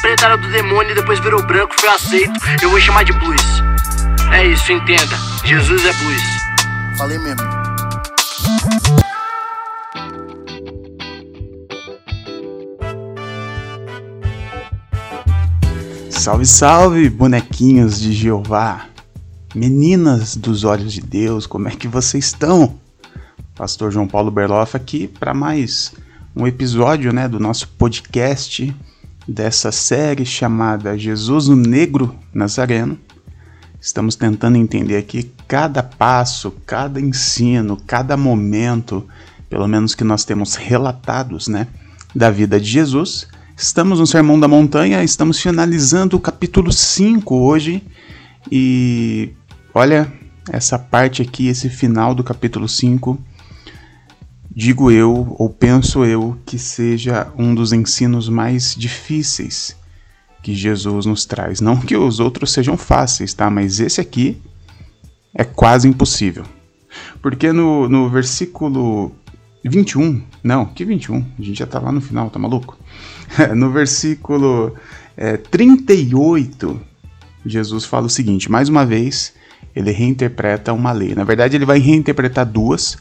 preta era do demônio e depois virou branco, foi aceito. Eu vou chamar de blues. É isso, entenda. Jesus é blues. Falei mesmo. Salve, salve, bonequinhos de Jeová, meninas dos olhos de Deus, como é que vocês estão? Pastor João Paulo Berloff aqui para mais um episódio né, do nosso podcast dessa série chamada Jesus o Negro Nazareno. Estamos tentando entender aqui cada passo, cada ensino, cada momento, pelo menos que nós temos relatados, né, da vida de Jesus Estamos no Sermão da Montanha, estamos finalizando o capítulo 5 hoje. E olha, essa parte aqui, esse final do capítulo 5, digo eu, ou penso eu, que seja um dos ensinos mais difíceis que Jesus nos traz. Não que os outros sejam fáceis, tá? Mas esse aqui é quase impossível. Porque no, no versículo 21, não, que 21? A gente já tá lá no final, tá maluco? no versículo é, 38, Jesus fala o seguinte: mais uma vez, ele reinterpreta uma lei. Na verdade, ele vai reinterpretar duas,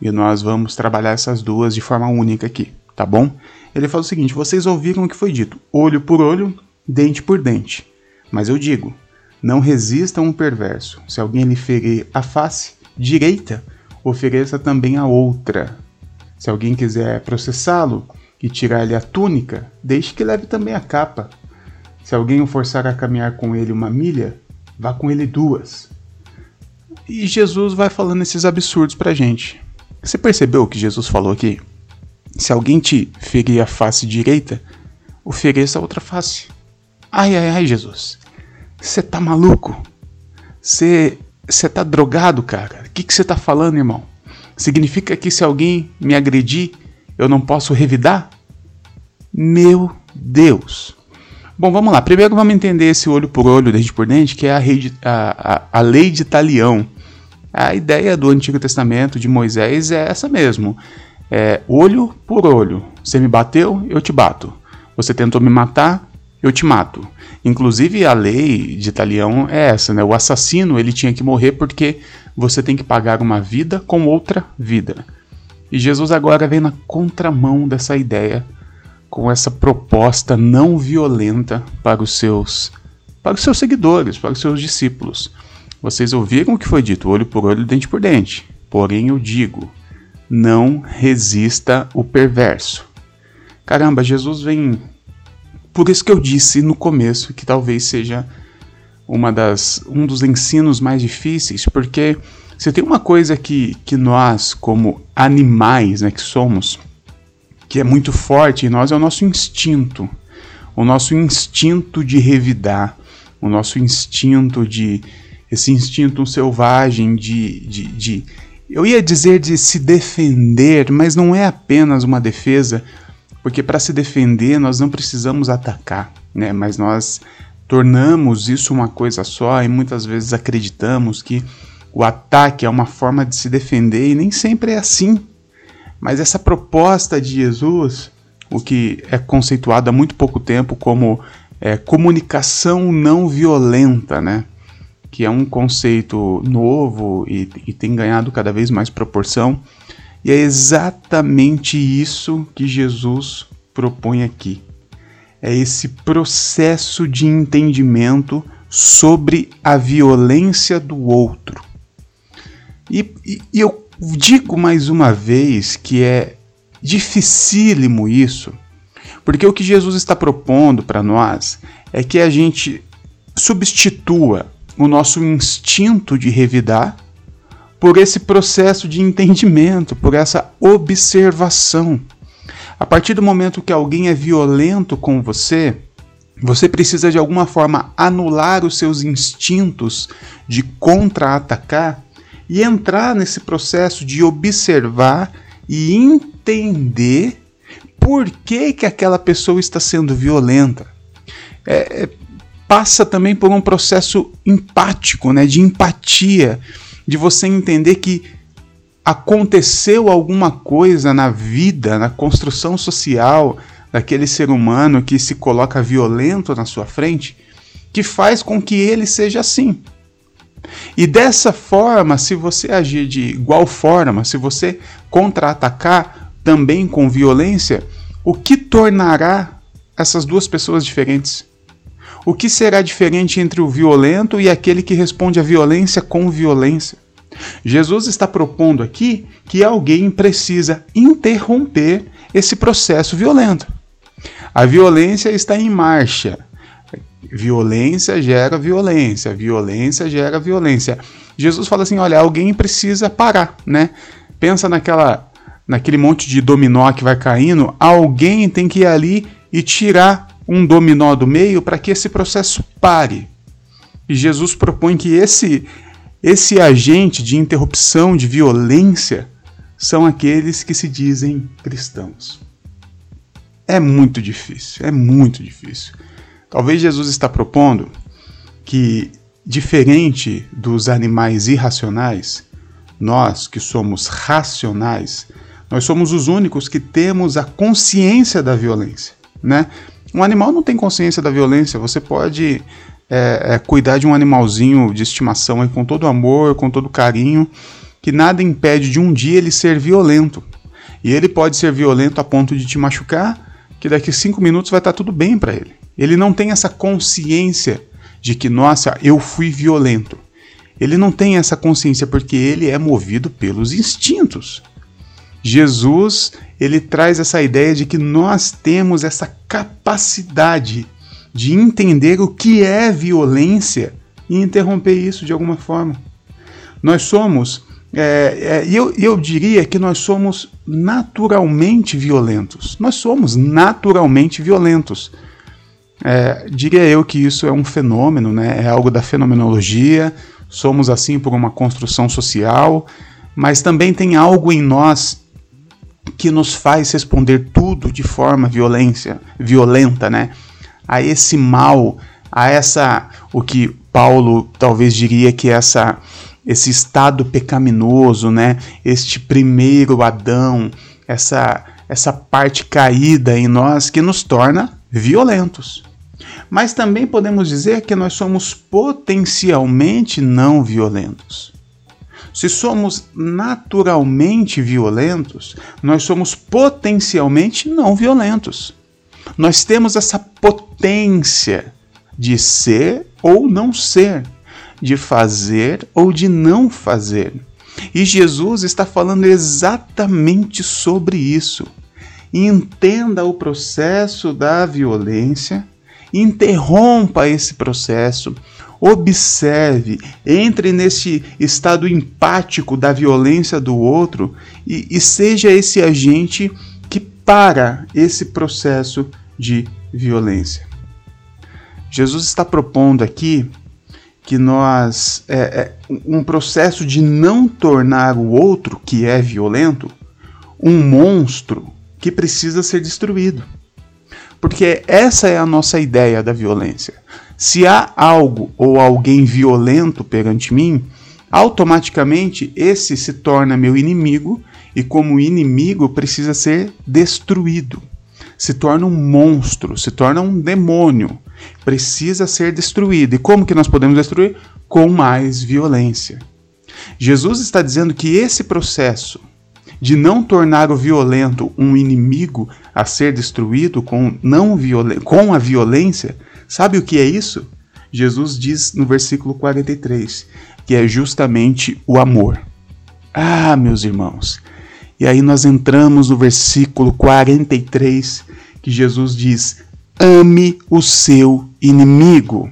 e nós vamos trabalhar essas duas de forma única aqui, tá bom? Ele fala o seguinte: vocês ouviram o que foi dito, olho por olho, dente por dente. Mas eu digo, não resista a um perverso. Se alguém lhe ferir a face direita, ofereça também a outra. Se alguém quiser processá-lo, e tirar-lhe a túnica, deixe que leve também a capa. Se alguém o forçar a caminhar com ele uma milha, vá com ele duas. E Jesus vai falando esses absurdos pra gente. Você percebeu o que Jesus falou aqui? Se alguém te ferir a face direita, ofereça a outra face. Ai, ai, ai, Jesus. Você tá maluco? Você tá drogado, cara? O que você tá falando, irmão? Significa que se alguém me agredir, eu não posso revidar? Meu Deus! Bom, vamos lá. Primeiro vamos entender esse olho por olho, dente por dente, que é a, a, a, a lei de talião. A ideia do Antigo Testamento de Moisés é essa mesmo. É, olho por olho. Você me bateu, eu te bato. Você tentou me matar, eu te mato. Inclusive a lei de talião é essa, né? O assassino ele tinha que morrer porque você tem que pagar uma vida com outra vida. E Jesus agora vem na contramão dessa ideia com essa proposta não violenta para os seus para os seus seguidores, para os seus discípulos. Vocês ouviram o que foi dito, olho por olho, dente por dente. Porém eu digo, não resista o perverso. Caramba, Jesus vem por isso que eu disse no começo que talvez seja uma das um dos ensinos mais difíceis, porque se tem uma coisa que, que nós, como animais né, que somos, que é muito forte em nós é o nosso instinto. O nosso instinto de revidar, o nosso instinto de. Esse instinto selvagem de, de, de. Eu ia dizer de se defender, mas não é apenas uma defesa, porque para se defender nós não precisamos atacar, né? Mas nós tornamos isso uma coisa só e muitas vezes acreditamos que o ataque é uma forma de se defender e nem sempre é assim. Mas essa proposta de Jesus, o que é conceituado há muito pouco tempo como é, comunicação não violenta, né? Que é um conceito novo e, e tem ganhado cada vez mais proporção, e é exatamente isso que Jesus propõe aqui. É esse processo de entendimento sobre a violência do outro. E, e, e eu digo mais uma vez que é dificílimo isso, porque o que Jesus está propondo para nós é que a gente substitua o nosso instinto de revidar por esse processo de entendimento, por essa observação. A partir do momento que alguém é violento com você, você precisa de alguma forma anular os seus instintos de contra-atacar e entrar nesse processo de observar e entender por que, que aquela pessoa está sendo violenta. É, é, passa também por um processo empático, né, de empatia, de você entender que aconteceu alguma coisa na vida, na construção social, daquele ser humano que se coloca violento na sua frente, que faz com que ele seja assim. E dessa forma, se você agir de igual forma, se você contra-atacar também com violência, o que tornará essas duas pessoas diferentes? O que será diferente entre o violento e aquele que responde à violência com violência? Jesus está propondo aqui que alguém precisa interromper esse processo violento. A violência está em marcha. Violência gera violência, violência gera violência. Jesus fala assim: olha, alguém precisa parar, né? Pensa naquela, naquele monte de dominó que vai caindo, alguém tem que ir ali e tirar um dominó do meio para que esse processo pare. E Jesus propõe que esse esse agente de interrupção de violência são aqueles que se dizem cristãos. É muito difícil, é muito difícil. Talvez Jesus está propondo que, diferente dos animais irracionais, nós que somos racionais, nós somos os únicos que temos a consciência da violência, né? Um animal não tem consciência da violência. Você pode é, é, cuidar de um animalzinho de estimação aí, com todo amor, com todo carinho, que nada impede de um dia ele ser violento. E ele pode ser violento a ponto de te machucar, que daqui cinco minutos vai estar tudo bem para ele. Ele não tem essa consciência de que, nossa, eu fui violento. Ele não tem essa consciência porque ele é movido pelos instintos. Jesus, ele traz essa ideia de que nós temos essa capacidade de entender o que é violência e interromper isso de alguma forma. Nós somos, é, é, eu, eu diria que nós somos naturalmente violentos. Nós somos naturalmente violentos. É, diria eu que isso é um fenômeno, né? é algo da fenomenologia. Somos assim por uma construção social, mas também tem algo em nós que nos faz responder tudo de forma violência, violenta, né? a esse mal, a essa o que Paulo talvez diria que essa esse estado pecaminoso, né? Este primeiro Adão, essa essa parte caída em nós que nos torna violentos. Mas também podemos dizer que nós somos potencialmente não violentos. Se somos naturalmente violentos, nós somos potencialmente não violentos. Nós temos essa potência de ser ou não ser, de fazer ou de não fazer. E Jesus está falando exatamente sobre isso. Entenda o processo da violência, interrompa esse processo, observe, entre nesse estado empático da violência do outro e, e seja esse agente que para esse processo de violência. Jesus está propondo aqui que nós é, é, um processo de não tornar o outro que é violento um monstro que precisa ser destruído. Porque essa é a nossa ideia da violência. Se há algo ou alguém violento perante mim, automaticamente esse se torna meu inimigo e, como inimigo, precisa ser destruído se torna um monstro, se torna um demônio, precisa ser destruído. E como que nós podemos destruir? Com mais violência. Jesus está dizendo que esse processo de não tornar o violento um inimigo a ser destruído com, não com a violência, sabe o que é isso? Jesus diz no versículo 43 que é justamente o amor. Ah, meus irmãos, e aí nós entramos no versículo 43, que Jesus diz: Ame o seu inimigo.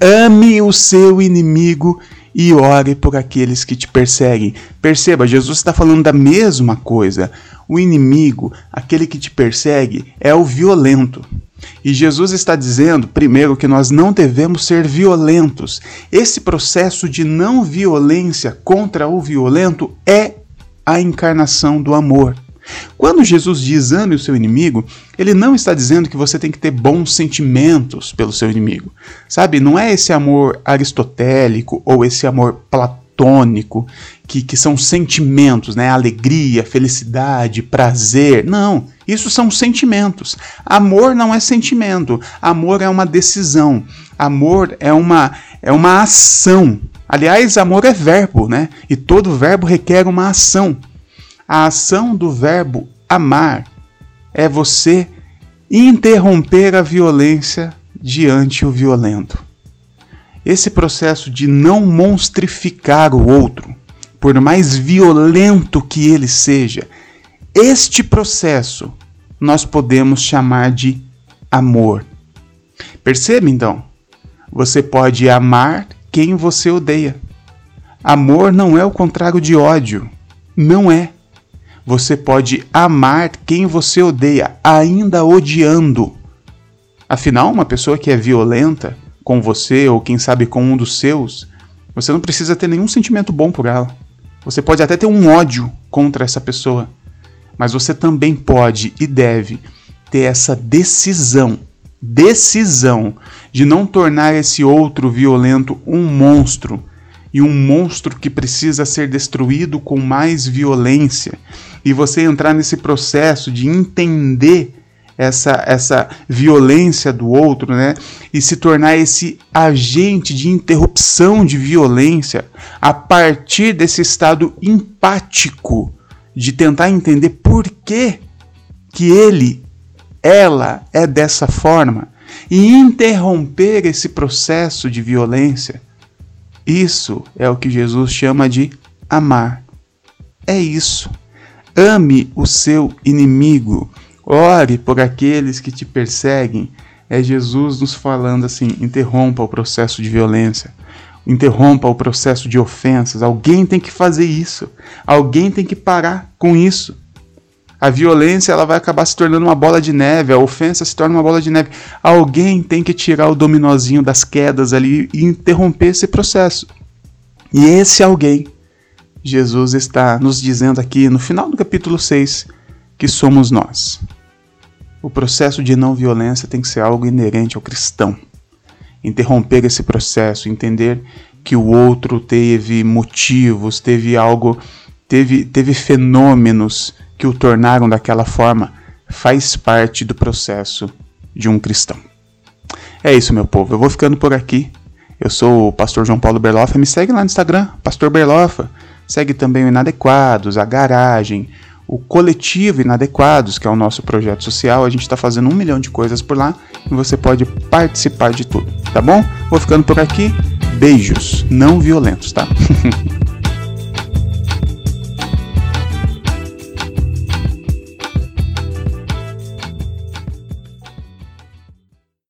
Ame o seu inimigo e ore por aqueles que te perseguem. Perceba, Jesus está falando da mesma coisa. O inimigo, aquele que te persegue, é o violento. E Jesus está dizendo, primeiro, que nós não devemos ser violentos. Esse processo de não violência contra o violento é a encarnação do amor. Quando Jesus diz ame o seu inimigo, ele não está dizendo que você tem que ter bons sentimentos pelo seu inimigo. Sabe, não é esse amor aristotélico ou esse amor platônico platônico, que, que são sentimentos, né? Alegria, felicidade, prazer. Não, isso são sentimentos. Amor não é sentimento. Amor é uma decisão. Amor é uma, é uma ação. Aliás, amor é verbo, né? E todo verbo requer uma ação. A ação do verbo amar é você interromper a violência diante o violento. Esse processo de não monstrificar o outro, por mais violento que ele seja, este processo nós podemos chamar de amor. Perceba então, você pode amar quem você odeia. Amor não é o contrário de ódio. Não é. Você pode amar quem você odeia, ainda odiando. Afinal, uma pessoa que é violenta com você ou quem sabe com um dos seus, você não precisa ter nenhum sentimento bom por ela. Você pode até ter um ódio contra essa pessoa, mas você também pode e deve ter essa decisão, decisão de não tornar esse outro violento um monstro e um monstro que precisa ser destruído com mais violência. E você entrar nesse processo de entender essa, essa violência do outro, né? E se tornar esse agente de interrupção de violência a partir desse estado empático de tentar entender por que que ele, ela é dessa forma e interromper esse processo de violência. Isso é o que Jesus chama de amar. É isso. Ame o seu inimigo. Ore por aqueles que te perseguem. É Jesus nos falando assim: interrompa o processo de violência, interrompa o processo de ofensas. Alguém tem que fazer isso. Alguém tem que parar com isso. A violência ela vai acabar se tornando uma bola de neve, a ofensa se torna uma bola de neve. Alguém tem que tirar o dominozinho das quedas ali e interromper esse processo. E esse alguém, Jesus está nos dizendo aqui no final do capítulo 6 que somos nós. O processo de não violência tem que ser algo inerente ao cristão. Interromper esse processo, entender que o outro teve motivos, teve algo, teve, teve fenômenos que o tornaram daquela forma, faz parte do processo de um cristão. É isso, meu povo. Eu vou ficando por aqui. Eu sou o pastor João Paulo Berlofa. Me segue lá no Instagram, Pastor Berlofa. Segue também o Inadequados, a Garagem, o Coletivo Inadequados, que é o nosso projeto social. A gente está fazendo um milhão de coisas por lá e você pode participar de tudo, tá bom? Vou ficando por aqui. Beijos, não violentos, tá?